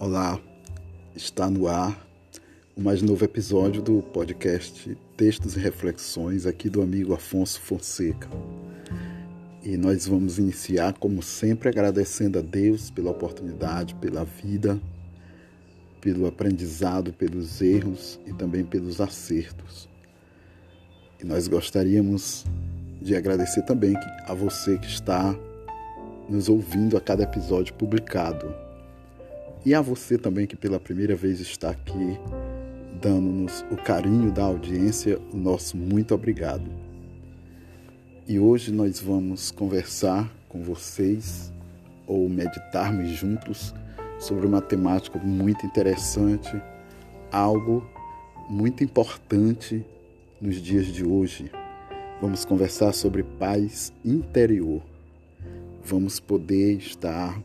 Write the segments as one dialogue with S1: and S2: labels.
S1: Olá, está no ar o mais novo episódio do podcast Textos e Reflexões aqui do amigo Afonso Fonseca. E nós vamos iniciar, como sempre, agradecendo a Deus pela oportunidade, pela vida, pelo aprendizado, pelos erros e também pelos acertos. E nós gostaríamos de agradecer também a você que está nos ouvindo a cada episódio publicado e a você também que pela primeira vez está aqui, dando-nos o carinho da audiência, o nosso muito obrigado. E hoje nós vamos conversar com vocês ou meditarmos juntos sobre uma temática muito interessante, algo muito importante nos dias de hoje. Vamos conversar sobre paz interior. Vamos poder estar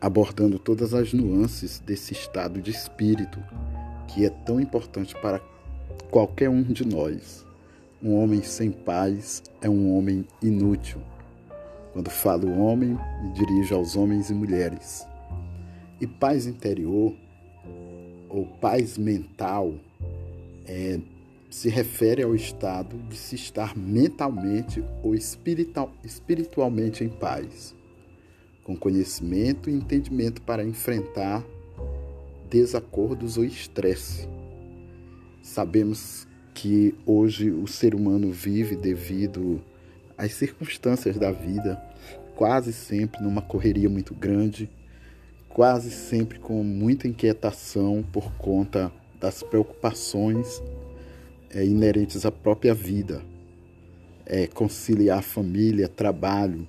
S1: abordando todas as nuances desse estado de espírito que é tão importante para qualquer um de nós. Um homem sem paz é um homem inútil. Quando falo homem, me dirijo aos homens e mulheres. E paz interior, ou paz mental, é, se refere ao estado de se estar mentalmente ou espiritual, espiritualmente em paz com conhecimento e entendimento para enfrentar desacordos ou estresse. Sabemos que hoje o ser humano vive devido às circunstâncias da vida, quase sempre numa correria muito grande, quase sempre com muita inquietação por conta das preocupações é, inerentes à própria vida. É, conciliar família, trabalho,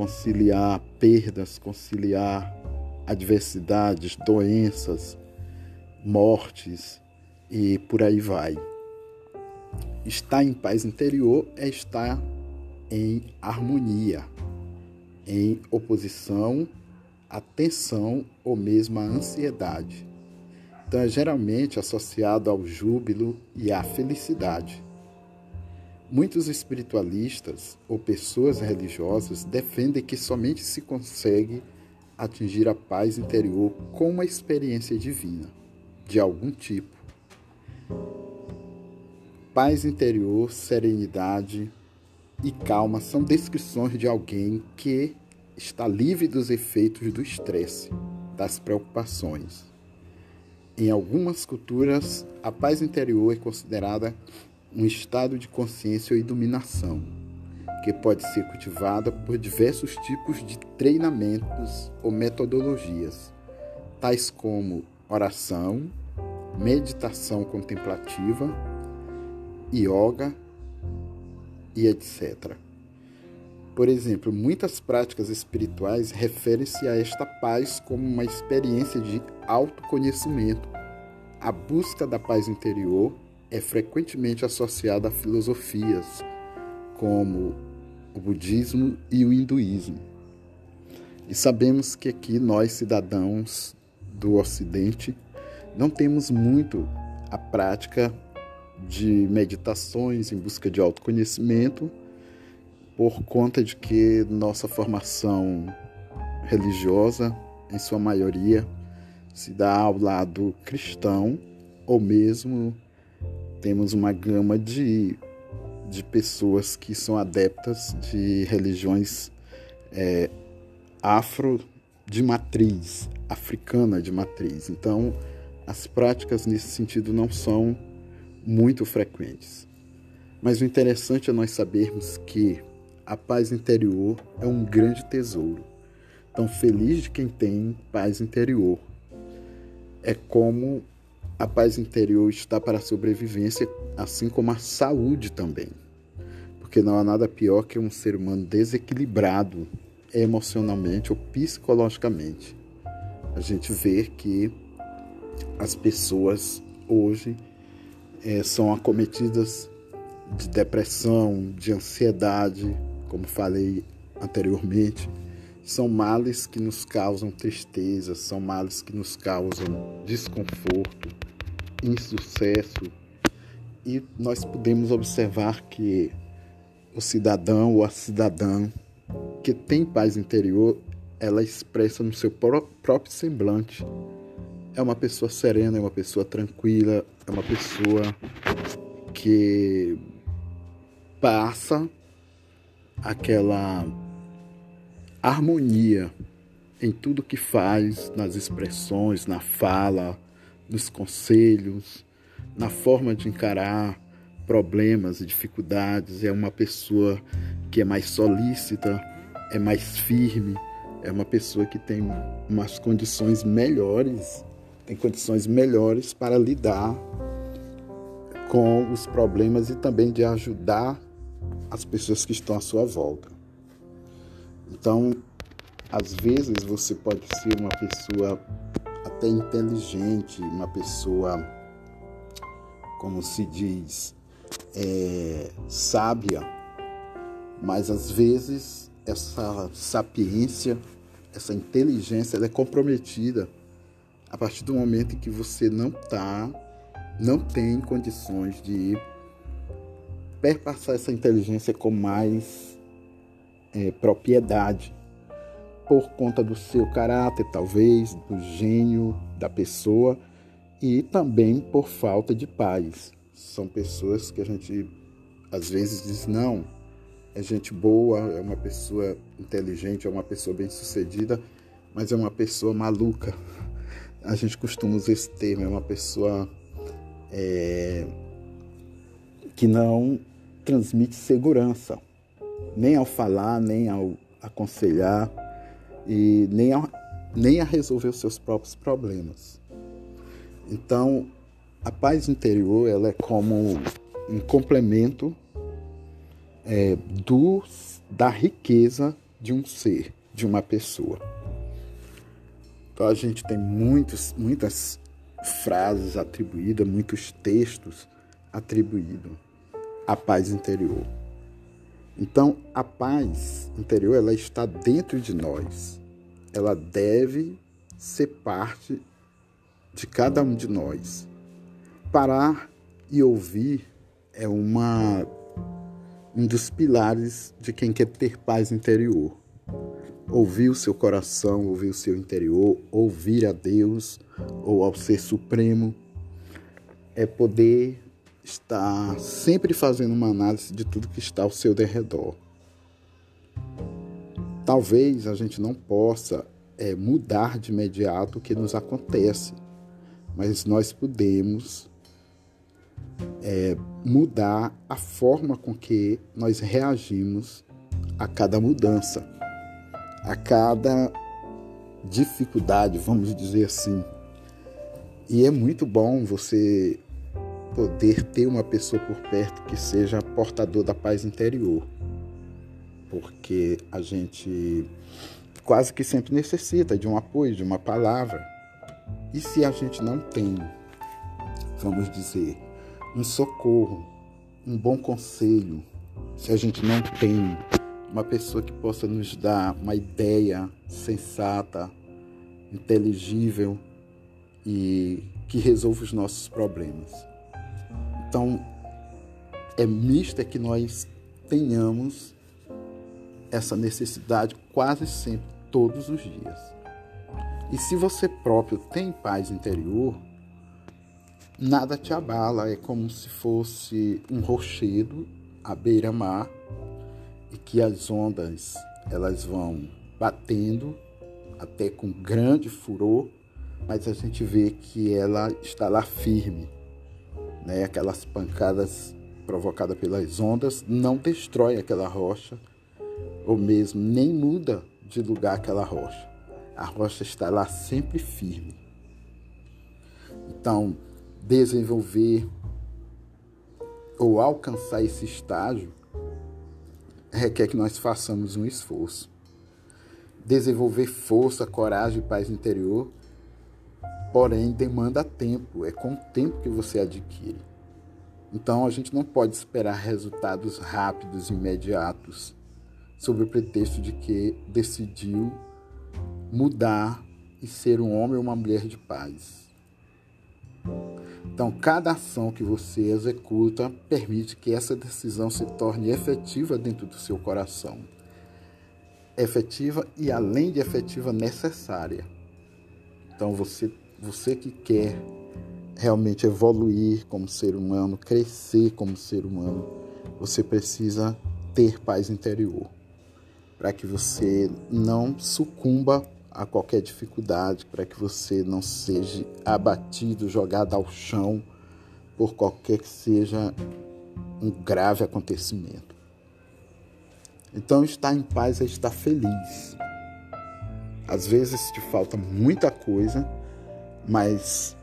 S1: conciliar perdas, conciliar adversidades, doenças, mortes e por aí vai. Estar em paz interior é estar em harmonia, em oposição à tensão ou mesmo à ansiedade. Então é geralmente associado ao júbilo e à felicidade. Muitos espiritualistas ou pessoas religiosas defendem que somente se consegue atingir a paz interior com uma experiência divina, de algum tipo. Paz interior, serenidade e calma são descrições de alguém que está livre dos efeitos do estresse, das preocupações. Em algumas culturas, a paz interior é considerada um estado de consciência ou iluminação, que pode ser cultivada por diversos tipos de treinamentos ou metodologias, tais como oração, meditação contemplativa, yoga e etc. Por exemplo, muitas práticas espirituais referem-se a esta paz como uma experiência de autoconhecimento, a busca da paz interior é frequentemente associada a filosofias como o budismo e o hinduísmo. E sabemos que aqui nós, cidadãos do Ocidente, não temos muito a prática de meditações em busca de autoconhecimento, por conta de que nossa formação religiosa, em sua maioria, se dá ao lado cristão ou mesmo temos uma gama de, de pessoas que são adeptas de religiões é, afro de matriz, africana de matriz. Então, as práticas nesse sentido não são muito frequentes. Mas o interessante é nós sabermos que a paz interior é um grande tesouro. Então, feliz de quem tem paz interior. É como a paz interior está para a sobrevivência, assim como a saúde também. Porque não há nada pior que um ser humano desequilibrado emocionalmente ou psicologicamente. A gente vê que as pessoas hoje é, são acometidas de depressão, de ansiedade, como falei anteriormente, são males que nos causam tristeza, são males que nos causam desconforto, insucesso e nós podemos observar que o cidadão ou a cidadã que tem paz interior ela expressa no seu próprio semblante. É uma pessoa serena, é uma pessoa tranquila, é uma pessoa que passa aquela harmonia em tudo que faz, nas expressões, na fala, nos conselhos, na forma de encarar problemas e dificuldades. É uma pessoa que é mais solícita, é mais firme, é uma pessoa que tem umas condições melhores, tem condições melhores para lidar com os problemas e também de ajudar as pessoas que estão à sua volta. Então, às vezes você pode ser uma pessoa até inteligente, uma pessoa, como se diz, é, sábia, mas às vezes essa sapiência, essa inteligência, ela é comprometida a partir do momento em que você não tá, não tem condições de perpassar essa inteligência com mais é, propriedade por conta do seu caráter, talvez, do gênio da pessoa e também por falta de paz. São pessoas que a gente às vezes diz não, é gente boa, é uma pessoa inteligente, é uma pessoa bem-sucedida, mas é uma pessoa maluca. A gente costuma usar esse termo, é uma pessoa é, que não transmite segurança, nem ao falar, nem ao aconselhar e nem a, nem a resolver os seus próprios problemas. Então, a paz interior ela é como um complemento é, do, da riqueza de um ser, de uma pessoa. Então a gente tem muitos, muitas frases atribuídas, muitos textos atribuídos à paz interior. Então a paz interior ela está dentro de nós. Ela deve ser parte de cada um de nós. Parar e ouvir é uma um dos pilares de quem quer ter paz interior. Ouvir o seu coração, ouvir o seu interior, ouvir a Deus ou ao Ser Supremo, é poder estar sempre fazendo uma análise de tudo que está ao seu derredor. Talvez a gente não possa é, mudar de imediato o que nos acontece, mas nós podemos é, mudar a forma com que nós reagimos a cada mudança, a cada dificuldade, vamos dizer assim. E é muito bom você poder ter uma pessoa por perto que seja portador da paz interior, porque a gente quase que sempre necessita de um apoio, de uma palavra. E se a gente não tem, vamos dizer, um socorro, um bom conselho, se a gente não tem uma pessoa que possa nos dar uma ideia sensata, inteligível e que resolva os nossos problemas. Então, é mista que nós tenhamos essa necessidade quase sempre, todos os dias. E se você próprio tem paz interior, nada te abala, é como se fosse um rochedo à beira-mar e que as ondas elas vão batendo até com grande furor, mas a gente vê que ela está lá firme, né? Aquelas pancadas provocadas pelas ondas não destrói aquela rocha ou mesmo nem muda de lugar aquela rocha. A rocha está lá sempre firme. Então, desenvolver ou alcançar esse estágio requer que nós façamos um esforço. Desenvolver força, coragem e paz interior, porém, demanda tempo. É com o tempo que você adquire. Então, a gente não pode esperar resultados rápidos, imediatos, sob o pretexto de que decidiu mudar e ser um homem ou uma mulher de paz. Então, cada ação que você executa permite que essa decisão se torne efetiva dentro do seu coração. efetiva e além de efetiva necessária. Então você você que quer realmente evoluir como ser humano, crescer como ser humano, você precisa ter paz interior para que você não sucumba a qualquer dificuldade, para que você não seja abatido, jogado ao chão por qualquer que seja um grave acontecimento. Então, estar em paz é estar feliz. Às vezes te falta muita coisa, mas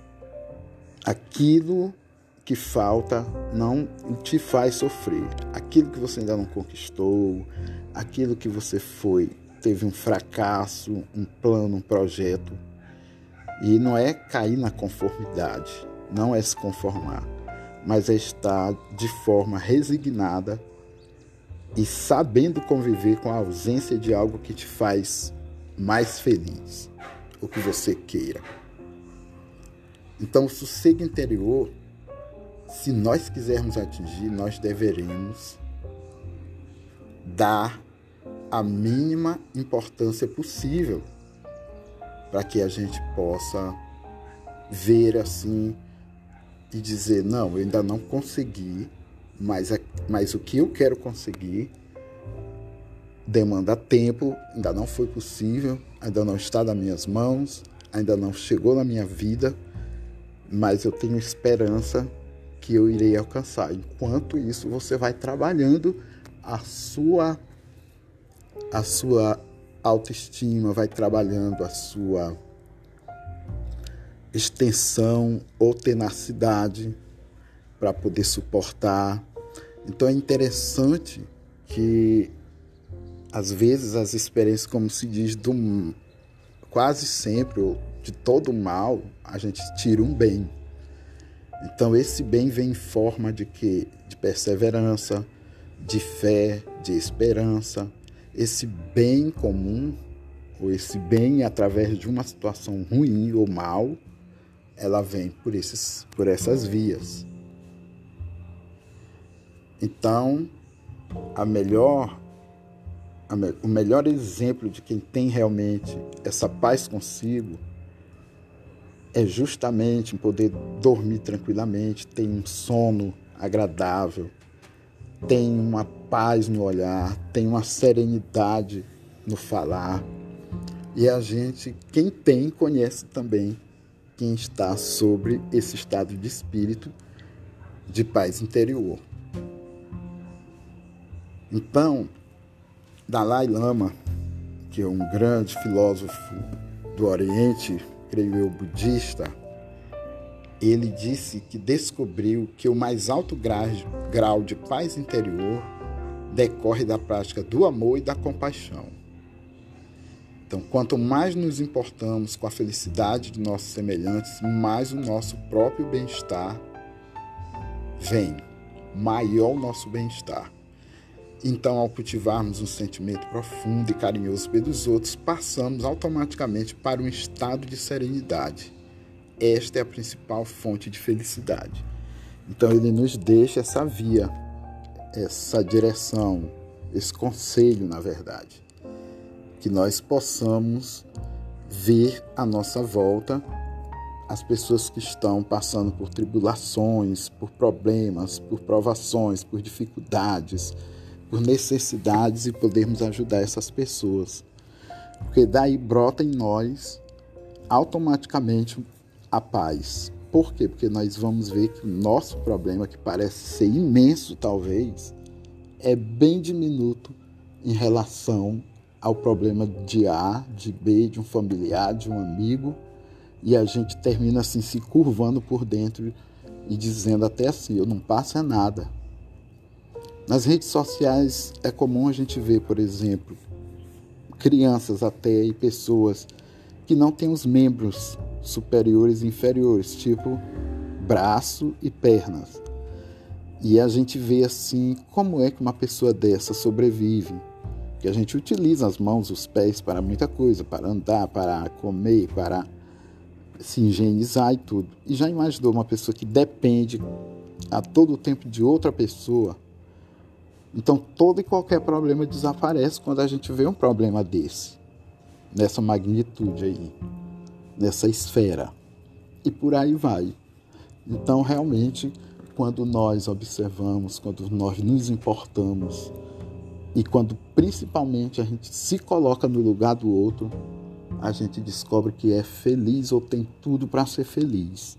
S1: aquilo que falta não te faz sofrer. Aquilo que você ainda não conquistou, aquilo que você foi, teve um fracasso, um plano, um projeto. E não é cair na conformidade, não é se conformar, mas é estar de forma resignada e sabendo conviver com a ausência de algo que te faz mais feliz, o que você queira. Então, o sossego interior, se nós quisermos atingir, nós deveremos dar a mínima importância possível para que a gente possa ver assim e dizer: não, eu ainda não consegui, mas, mas o que eu quero conseguir demanda tempo, ainda não foi possível, ainda não está nas minhas mãos, ainda não chegou na minha vida mas eu tenho esperança que eu irei alcançar. Enquanto isso, você vai trabalhando a sua a sua autoestima, vai trabalhando a sua extensão ou tenacidade para poder suportar. Então é interessante que às vezes as experiências, como se diz, do quase sempre de todo mal, a gente tira um bem. Então esse bem vem em forma de que de perseverança, de fé, de esperança. Esse bem comum ou esse bem através de uma situação ruim ou mal, ela vem por esses por essas vias. Então, a melhor o melhor exemplo de quem tem realmente essa paz consigo é justamente poder dormir tranquilamente, ter um sono agradável, tem uma paz no olhar, tem uma serenidade no falar. E a gente, quem tem, conhece também quem está sobre esse estado de espírito de paz interior. Então, Dalai Lama, que é um grande filósofo do Oriente, creio eu, budista, ele disse que descobriu que o mais alto grau de paz interior decorre da prática do amor e da compaixão. Então, quanto mais nos importamos com a felicidade de nossos semelhantes, mais o nosso próprio bem-estar vem, maior o nosso bem-estar. Então, ao cultivarmos um sentimento profundo e carinhoso pelos outros, passamos automaticamente para um estado de serenidade. Esta é a principal fonte de felicidade. Então, ele nos deixa essa via, essa direção, esse conselho, na verdade, que nós possamos ver à nossa volta as pessoas que estão passando por tribulações, por problemas, por provações, por dificuldades por necessidades e podermos ajudar essas pessoas. Porque daí brota em nós automaticamente a paz. Por quê? Porque nós vamos ver que o nosso problema, que parece ser imenso talvez, é bem diminuto em relação ao problema de A, de B, de um familiar, de um amigo, e a gente termina assim se curvando por dentro e dizendo até assim: eu não passo é nada, nas redes sociais é comum a gente ver, por exemplo, crianças até e pessoas que não têm os membros superiores e inferiores, tipo braço e pernas. E a gente vê assim como é que uma pessoa dessa sobrevive. Que a gente utiliza as mãos, os pés para muita coisa, para andar, para comer, para se higienizar e tudo. E já imaginou uma pessoa que depende a todo tempo de outra pessoa Então, todo e qualquer problema desaparece quando a gente vê um problema desse, nessa magnitude aí, nessa esfera. E por aí vai. Então, realmente, quando nós observamos, quando nós nos importamos e quando principalmente a gente se coloca no lugar do outro, a gente descobre que é feliz ou tem tudo para ser feliz.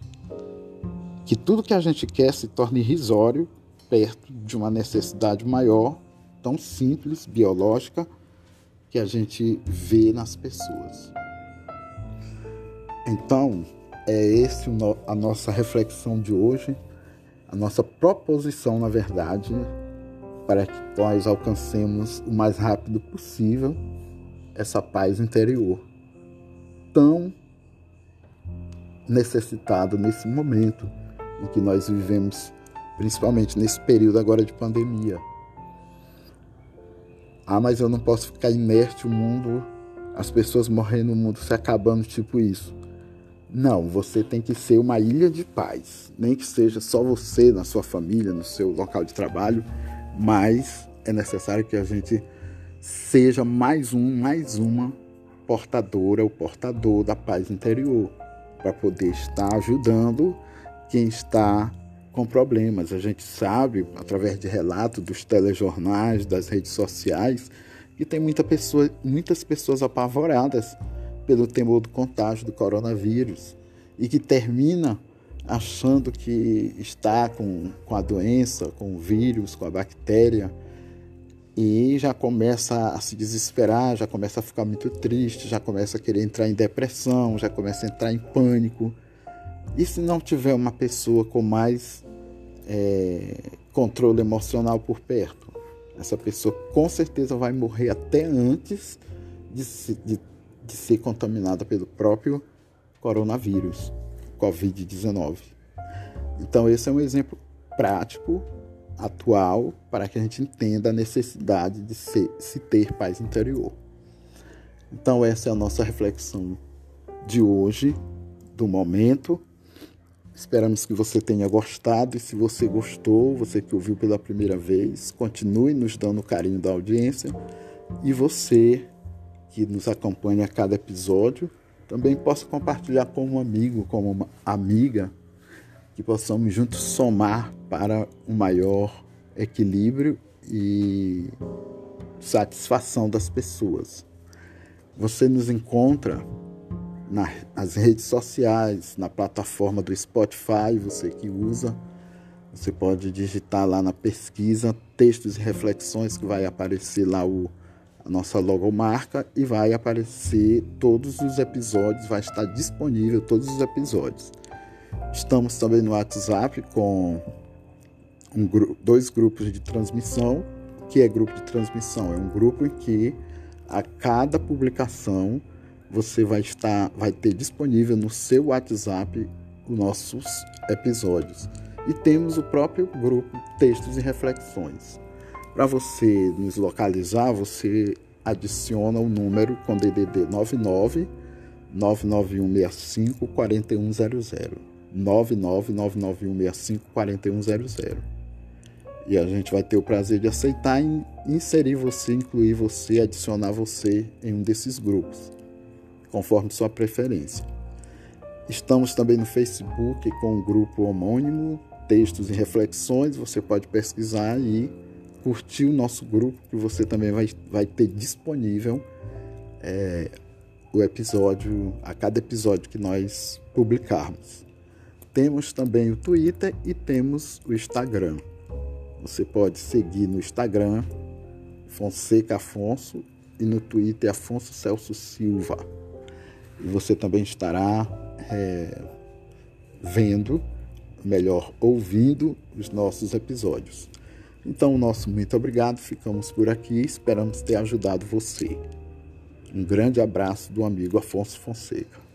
S1: Que tudo que a gente quer se torne irrisório perto de uma necessidade maior, tão simples, biológica, que a gente vê nas pessoas. Então, é esse a nossa reflexão de hoje, a nossa proposição, na verdade, para que nós alcancemos o mais rápido possível essa paz interior, tão necessitado nesse momento em que nós vivemos, principalmente nesse período agora de pandemia. Ah, mas eu não posso ficar inerte o mundo, as pessoas morrendo, o mundo se acabando, tipo isso. Não, você tem que ser uma ilha de paz. Nem que seja só você, na sua família, no seu local de trabalho, mas é necessário que a gente seja mais um, mais uma portadora, o portador da paz interior, para poder estar ajudando quem está com problemas. A gente sabe, através de relatos dos telejornais, das redes sociais, que tem muita pessoa, muitas pessoas apavoradas pelo temor do contágio do coronavírus e que termina achando que está com, com a doença, com o vírus, com a bactéria e já começa a se desesperar, já começa a ficar muito triste, já começa a querer entrar em depressão, já começa a entrar em pânico. E se não tiver uma pessoa com mais é, controle emocional por perto, essa pessoa com certeza vai morrer até antes de, se, de de ser contaminada pelo próprio coronavírus, Covid-19. Então, esse é um exemplo prático, atual, para que a gente entenda a necessidade de se, se ter paz interior. Então, essa é a nossa reflexão de hoje, do momento. Esperamos que você tenha gostado e se você gostou, você que ouviu pela primeira vez, continue nos dando o carinho da audiência e você que nos acompanha a cada episódio, também possa compartilhar com um amigo, com uma amiga, que possamos juntos somar para um maior equilíbrio e satisfação das pessoas. Você nos encontra nas redes sociais, na plataforma do Spotify, você que usa, você pode digitar lá na pesquisa textos e reflexões que vai aparecer lá o a nossa logomarca e vai aparecer todos os episódios, vai estar disponível todos os episódios. Estamos também no WhatsApp com um, dois grupos de transmissão. O que é grupo de transmissão? É um grupo em que a cada publicação você vai estar, vai ter disponível no seu WhatsApp os nossos episódios. E temos o próprio grupo Textos e Reflexões. Para você nos localizar, você adiciona o número com DDD 99 99165 4100. 9999165 4100. E a gente vai ter o prazer de aceitar e inserir você, incluir você, adicionar você em um desses grupos, conforme sua preferência. Estamos também no Facebook com o grupo homônimo, textos e reflexões, você pode pesquisar e curtir o nosso grupo, que você também vai, vai ter disponível é, o episódio, a cada episódio que nós publicarmos. Temos também o Twitter e temos o Instagram. Você pode seguir no Instagram Fonseca Afonso e no Twitter Afonso Celso Silva. E você também estará é, vendo, melhor, ouvindo os nossos episódios. Então, nosso muito obrigado, ficamos por aqui, esperamos ter ajudado você. Um grande abraço do amigo Afonso Fonseca.